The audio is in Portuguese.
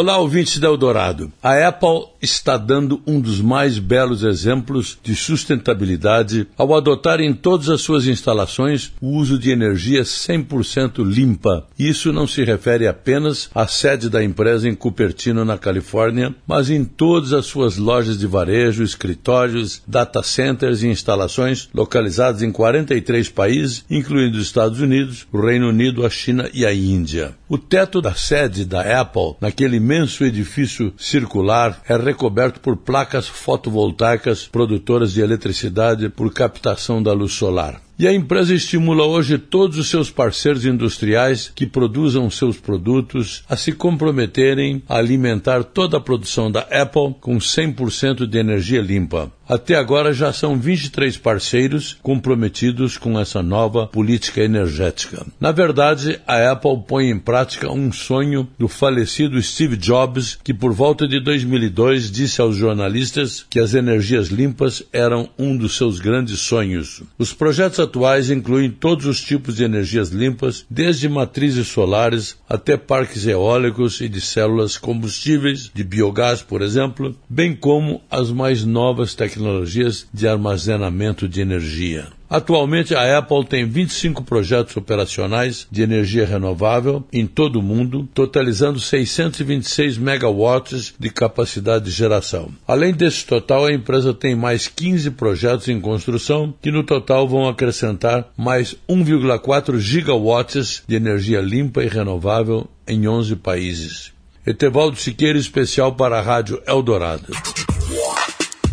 Olá, ouvintes da Eldorado. A Apple está dando um dos mais belos exemplos de sustentabilidade ao adotar em todas as suas instalações o uso de energia 100% limpa. Isso não se refere apenas à sede da empresa em Cupertino, na Califórnia, mas em todas as suas lojas de varejo, escritórios, data centers e instalações localizadas em 43 países, incluindo os Estados Unidos, o Reino Unido, a China e a Índia. O teto da sede da Apple, naquele imenso edifício circular é recoberto por placas fotovoltaicas produtoras de eletricidade por captação da luz solar. E a empresa estimula hoje todos os seus parceiros industriais que produzam seus produtos a se comprometerem a alimentar toda a produção da Apple com 100% de energia limpa. Até agora já são 23 parceiros comprometidos com essa nova política energética. Na verdade, a Apple põe em prática um sonho do falecido Steve Jobs, que por volta de 2002 disse aos jornalistas que as energias limpas eram um dos seus grandes sonhos. Os projetos atuais incluem todos os tipos de energias limpas, desde matrizes solares até parques eólicos e de células combustíveis, de biogás, por exemplo, bem como as mais novas tecnologias de armazenamento de energia. Atualmente, a Apple tem 25 projetos operacionais de energia renovável em todo o mundo, totalizando 626 megawatts de capacidade de geração. Além desse total, a empresa tem mais 15 projetos em construção, que no total vão acrescentar mais 1,4 gigawatts de energia limpa e renovável em 11 países. Etevaldo Siqueira, especial para a Rádio Eldorado.